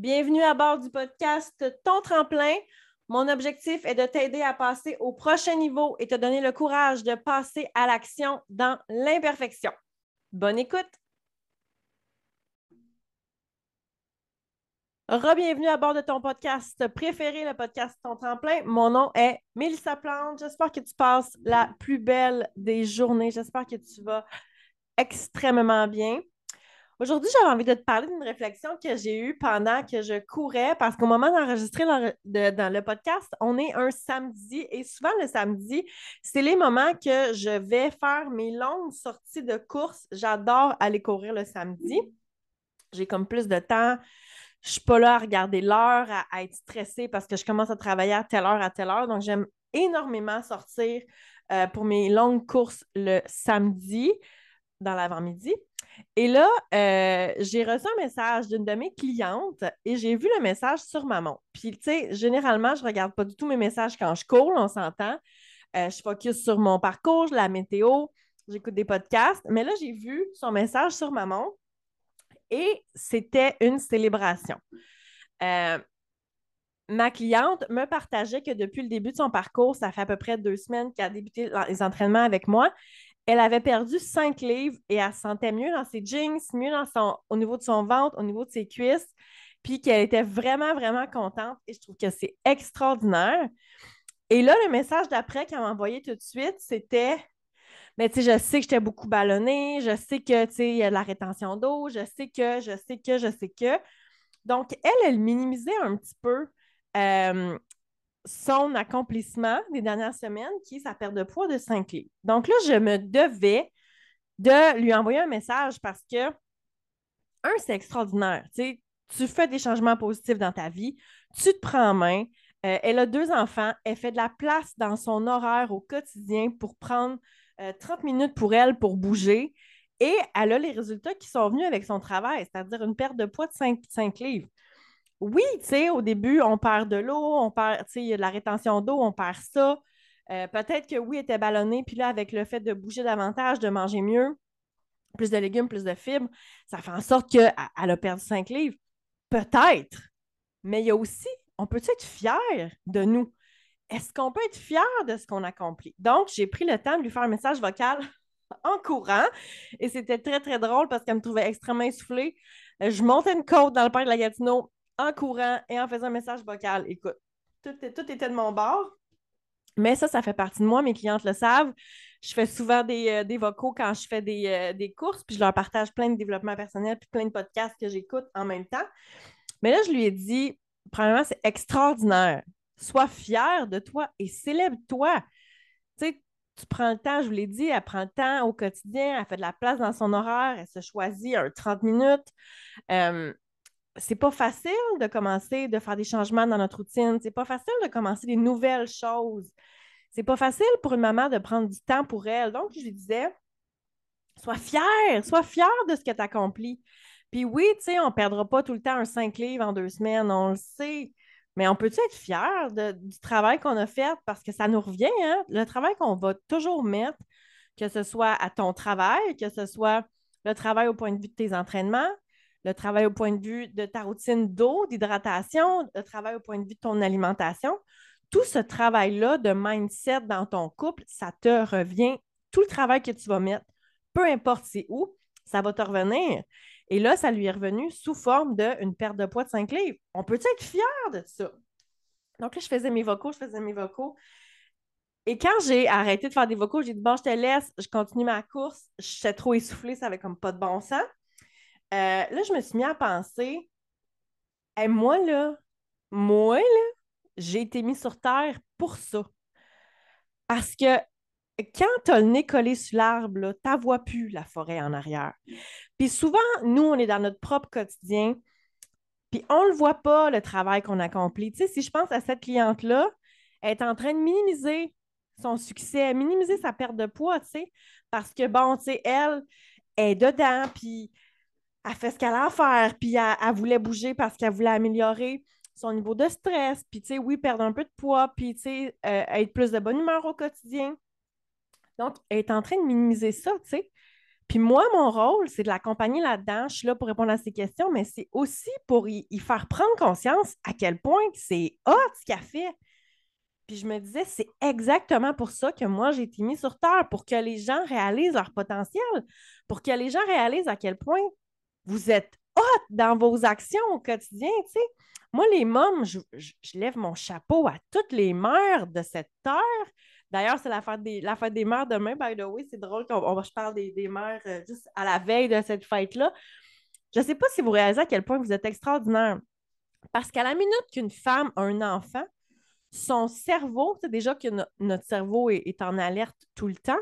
Bienvenue à bord du podcast Ton tremplin. Mon objectif est de t'aider à passer au prochain niveau et te donner le courage de passer à l'action dans l'imperfection. Bonne écoute! Re-bienvenue à bord de ton podcast préféré, le podcast Ton Tremplin. Mon nom est Mélissa Plante. J'espère que tu passes la plus belle des journées. J'espère que tu vas extrêmement bien. Aujourd'hui, j'avais envie de te parler d'une réflexion que j'ai eue pendant que je courais, parce qu'au moment d'enregistrer dans, le podcast, on est un samedi et souvent le samedi, c'est les moments que je vais faire mes longues sorties de course. J'adore aller courir le samedi. J'ai comme plus de temps je suis pas là à regarder l'heure, à, être stressée parce que je commence à travailler à telle heure, à telle heure. Donc, j'aime énormément sortir euh, pour mes longues courses le samedi dans l'avant-midi. Et là, euh, j'ai reçu un message d'une de mes clientes et j'ai vu le message sur ma montre. Puis, tu sais, généralement, je ne regarde pas du tout mes messages quand je cours, on s'entend. Euh, je focus sur mon parcours, la météo, j'écoute des podcasts. Mais là, j'ai vu son message sur ma montre et c'était une célébration. Euh, ma cliente me partageait que depuis le début de son parcours, ça fait à peu près deux semaines qu'elle a débuté les entraînements avec moi. Elle avait perdu cinq livres et elle se sentait mieux dans ses jeans, mieux au niveau de son ventre, au niveau de ses cuisses, puis qu'elle était vraiment, vraiment contente. Et je trouve que c'est extraordinaire. Et là, le message d'après qu'elle m'a envoyé tout de suite, c'était mais tu sais, je sais que j'étais beaucoup ballonnée, je sais que, tu sais, il y a de la rétention d'eau, je sais que, je sais que, je sais que. Donc, elle, elle minimisait un petit peu euh, son accomplissement des dernières semaines, qui est sa perte de poids de 5 livres. Donc là, je me devais de lui envoyer un message parce que, un, c'est extraordinaire. Tu fais des changements positifs dans ta vie, tu te prends en main. Euh, elle a deux enfants, elle fait de la place dans son horaire au quotidien pour prendre 30 euh, minutes pour elle pour bouger. Et elle a les résultats qui sont venus avec son travail, c'est-à-dire une perte de poids de 5, 5 livres. Oui, tu sais, au début, on perd de l'eau, on perd, tu sais, de la rétention d'eau, on perd ça. Euh, peut-être que oui, elle était ballonnée, puis là, avec le fait de bouger davantage, de manger mieux, plus de légumes, plus de fibres, ça fait en sorte qu'elle a perdu 5 livres. Peut-être. Mais il y a aussi, on peut être fier de nous? est-ce qu'on peut être fier de ce qu'on accomplit? Donc, j'ai pris le temps de lui faire un message vocal en courant et c'était très, très drôle parce qu'elle me trouvait extrêmement essoufflée. Euh, je montais une côte dans le parc de la Gatineau en courant et en faisant un message vocal. Écoute, tout, était de mon bord. Mais ça, ça fait partie de moi. Mes clientes le savent. Je fais souvent des, euh, vocaux quand je fais des, euh, des, courses, puis je leur partage plein de développement personnel, puis plein de podcasts que j'écoute en même temps. Mais là, je lui ai dit, premièrement, c'est extraordinaire Sois fier de toi et célèbre-toi. Tu sais, tu prends le temps, je vous l'ai dit, elle prend le temps au quotidien, elle fait de la place dans son horaire, elle se choisit un 30 minutes. Euh, c'est pas facile de commencer de faire des changements dans notre routine. C'est pas facile de commencer des nouvelles choses. C'est pas facile pour une maman de prendre du temps pour elle. Donc, je lui disais, sois fière, sois fière de ce que tu accompli. Puis oui, tu sais, on ne perdra pas tout le temps un 5 livres en deux semaines, on le sait. Mais on peut-tu être fier du travail qu'on a fait? Parce que ça nous revient, hein? Le travail qu'on va toujours mettre, que ce soit à ton travail, que ce soit le travail au point de vue de tes entraînements, le travail au point de vue de ta routine d'eau, d'hydratation, le travail au point de vue de ton alimentation. Tout ce travail-là de mindset dans ton couple, ça te revient. Tout le travail que tu vas mettre, peu importe c'est où, ça va te revenir. Et là, ça lui est revenu sous forme d'une perte de poids de 5 livres. On peut être fier de ça? Donc là, je faisais mes vocaux, je faisais mes vocaux. Et quand j'ai arrêté de faire des vocaux, j'ai dit bon, je te laisse, je continue ma course. J'étais trop essoufflée, ça avait comme pas de bon sens. Euh, là, je me suis mis à penser et moi, là, moi, là, j'ai été mis sur terre pour ça. Parce que quand tu as le nez collé sur l'arbre, tu vois plus la forêt en arrière. Puis souvent, nous, on est dans notre propre quotidien, puis on ne le voit pas, le travail qu'on accomplit. Tu sais, si je pense à cette cliente-là, elle est en train de minimiser son succès, minimiser sa perte de poids, tu sais, parce que, bon, tu sais, elle est dedans, puis elle fait ce qu'elle a à faire, puis elle, voulait bouger parce qu'elle voulait améliorer son niveau de stress, puis, tu sais, oui, perdre un peu de poids, puis, tu sais, euh, être plus de bonne humeur au quotidien. Donc, elle est en train de minimiser ça, tu sais. Puis moi, mon rôle, c'est de l'accompagner là-dedans. Je suis là pour répondre à ses questions, mais c'est aussi pour y, faire prendre conscience à quel point c'est hot ce qu'elle fait. Puis je me disais, c'est exactement pour ça que moi, j'ai été mis sur Terre, pour que les gens réalisent leur potentiel, pour que les gens réalisent à quel point vous êtes hot dans vos actions au quotidien, tu sais. Moi, les mômes, je, lève mon chapeau à toutes les mères de cette terre. D'ailleurs, c'est la fête, des, la des mères demain, by the way. C'est drôle qu'on je parle des, mères euh, juste à la veille de cette fête-là. Je ne sais pas si vous réalisez à quel point vous êtes extraordinaire. Parce qu'à la minute qu'une femme a un enfant, son cerveau, c'est déjà que notre cerveau est, en alerte tout le temps,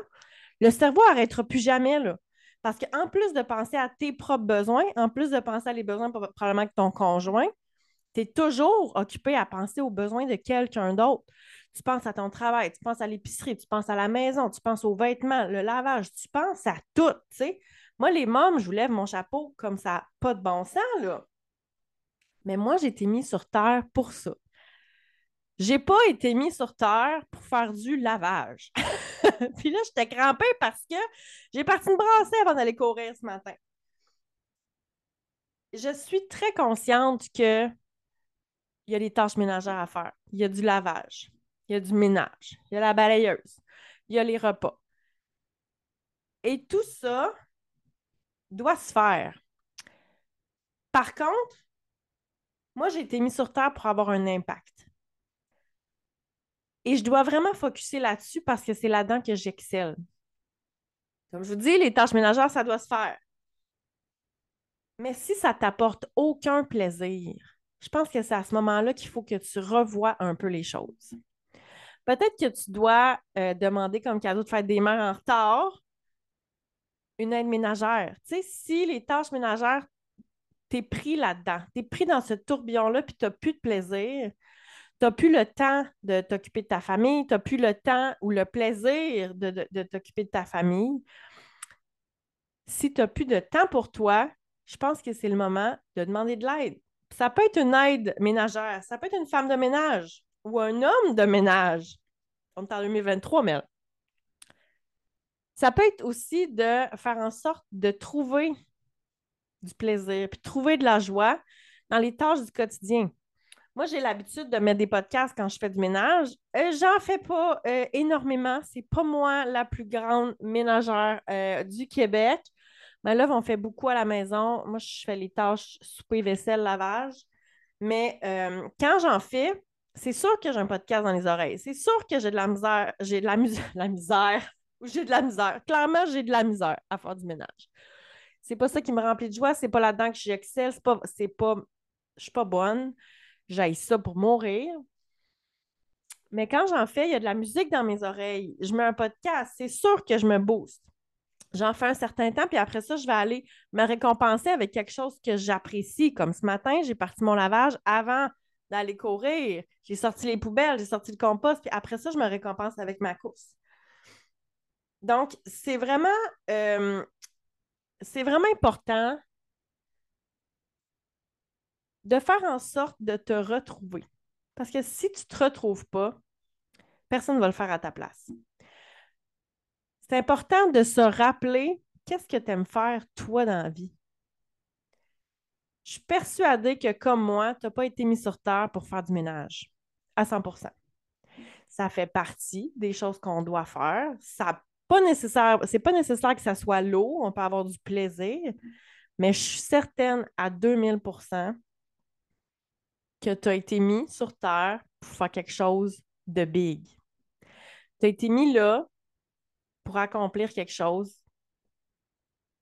le cerveau n'arrêtera plus jamais. Là. Parce qu'en plus de penser à tes propres besoins, en plus de penser à les besoins probablement de ton conjoint, tu es toujours occupé à penser aux besoins de quelqu'un d'autre. Tu penses à ton travail, tu penses à l'épicerie, tu penses à la maison, tu penses aux vêtements, le lavage, tu penses à tout. Moi, les mômes, je vous lève mon chapeau comme ça, pas de bon sens, là. Mais moi, j'ai été mis sur terre pour ça. J'ai pas été mis sur terre pour faire du lavage. Puis là, j'étais crampée parce que j'ai parti me brasser avant d'aller courir ce matin. Je suis très consciente que il y a des tâches ménagères à faire. Il y a du lavage. Il y a du ménage. Il y a la balayeuse. Il y a les repas. Et tout ça doit se faire. Par contre, moi, j'ai été mis sur Terre pour avoir un impact. Et je dois vraiment focuser là-dessus parce que c'est là-dedans que j'excelle. Comme je vous dis, les tâches ménagères, ça doit se faire. Mais si ça t'apporte aucun plaisir, je pense que c'est à ce moment-là qu'il faut que tu revoies un peu les choses. Peut-être que tu dois euh, demander comme cadeau de faire des mères en retard une aide ménagère. Tu sais, si les tâches ménagères, tu es pris là-dedans, tu es pris dans ce tourbillon-là, puis tu n'as plus de plaisir, tu n'as plus le temps de t'occuper de ta famille, tu n'as plus le temps ou le plaisir de, t'occuper de ta famille. Si tu n'as plus de temps pour toi, je pense que c'est le moment de demander de l'aide. Ça peut être une aide ménagère, ça peut être une femme de ménage ou un homme de ménage. On est en 2023, mais ça peut être aussi de faire en sorte de trouver du plaisir, puis trouver de la joie dans les tâches du quotidien. Moi, j'ai l'habitude de mettre des podcasts quand je fais du ménage. Euh, j'en fais pas euh, énormément. C'est pas moi la plus grande ménagère euh, du Québec. Mais là, on fait beaucoup à la maison. Moi, je fais les tâches souper, vaisselle, lavage. Mais quand j'en fais, c'est sûr que j'ai un podcast dans les oreilles. C'est sûr que j'ai de la misère. J'ai de la, la misère. J'ai de la misère. Clairement, j'ai de la misère à faire du ménage. C'est pas ça qui me remplit de joie. C'est pas là-dedans que j'excelle. C'est pas, c'est pas, je suis pas bonne. J'aille ça pour mourir. Mais quand j'en fais, il y a de la musique dans mes oreilles. Je mets un podcast. C'est sûr que je me booste. J'en fais un certain temps, puis après ça, je vais aller me récompenser avec quelque chose que j'apprécie. Comme ce matin, j'ai parti mon lavage avant d'aller courir. J'ai sorti les poubelles, j'ai sorti le compost, puis après ça, je me récompense avec ma course. Donc, c'est vraiment, euh, c'est vraiment important de faire en sorte de te retrouver. Parce que si tu ne te retrouves pas, personne ne va le faire à ta place. C'est important de se rappeler qu'est-ce que tu aimes faire, toi, dans la vie. Je suis persuadée que, comme moi, tu n'as pas été mis sur terre pour faire du ménage à 100% Ça fait partie des choses qu'on doit faire. Ça pas nécessaire, c'est pas nécessaire que ça soit lourd, on peut avoir du plaisir, mais je suis certaine à 2000 que tu as été mis sur Terre pour faire quelque chose de big. Tu as été mis là pour accomplir quelque chose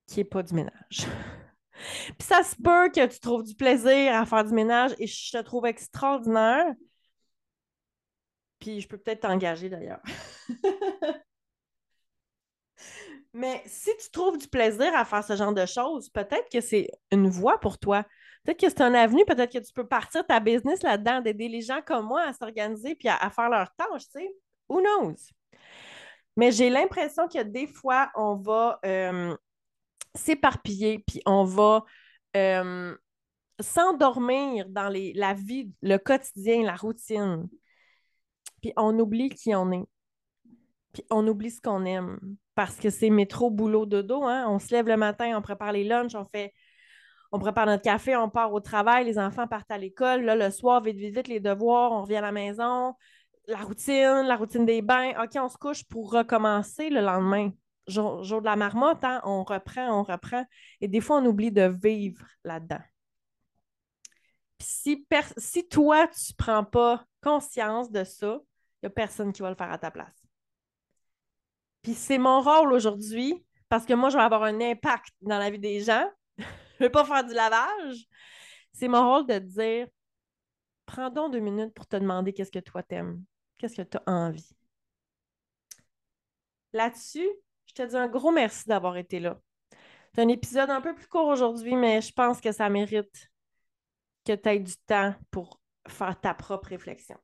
qui n'est pas du ménage. Puis ça se peut que tu trouves du plaisir à faire du ménage et je te trouve extraordinaire. Puis je peux peut-être t'engager d'ailleurs. Mais si tu trouves du plaisir à faire ce genre de choses, peut-être que c'est une voie pour toi. Peut-être que c'est un avenue, peut-être que tu peux partir ta business là-dedans, d'aider les gens comme moi à s'organiser puis à, faire leurs tâches, tu sais. Who knows? Mais j'ai l'impression que des fois, on va euh, s'éparpiller, puis on va euh, s'endormir dans la vie, le quotidien, la routine. Puis on oublie qui on est. Puis on oublie ce qu'on aime. parce que c'est métro, boulot, dodo. Hein? On se lève le matin, on prépare les lunchs, on fait on prépare notre café, on part au travail, les enfants partent à l'école. Là, le soir, vite, vite, vite, les devoirs, on revient à la maison, la routine, la routine des bains. OK, on se couche pour recommencer le lendemain. Jour, de la marmotte, hein, on reprend, on reprend. Et des fois, on oublie de vivre là-dedans. si, si toi, tu ne prends pas conscience de ça, il n'y a personne qui va le faire à ta place. Puis c'est mon rôle aujourd'hui, parce que moi, je vais avoir un impact dans la vie des gens, je veux pas faire du lavage. C'est mon rôle de te dire prends donc deux minutes pour te demander qu'est-ce que toi t'aimes, qu'est-ce que tu as envie? Là-dessus, je te dis un gros merci d'avoir été là. C'est un épisode un peu plus court aujourd'hui, mais je pense que ça mérite que tu aies du temps pour faire ta propre réflexion.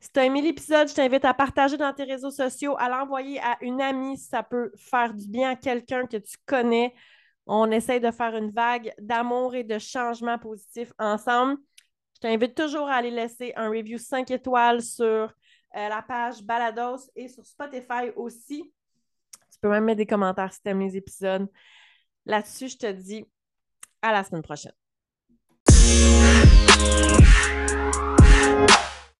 Si tu as aimé l'épisode, je t'invite à partager dans tes réseaux sociaux, à l'envoyer à une amie si ça peut faire du bien à quelqu'un que tu connais on essaye de faire une vague d'amour et de changement positif ensemble. Je t'invite toujours à aller laisser un review 5 étoiles sur euh, la page Balados et sur Spotify aussi. Tu peux même mettre des commentaires si tu aimes les épisodes. Là-dessus, je te dis à la semaine prochaine.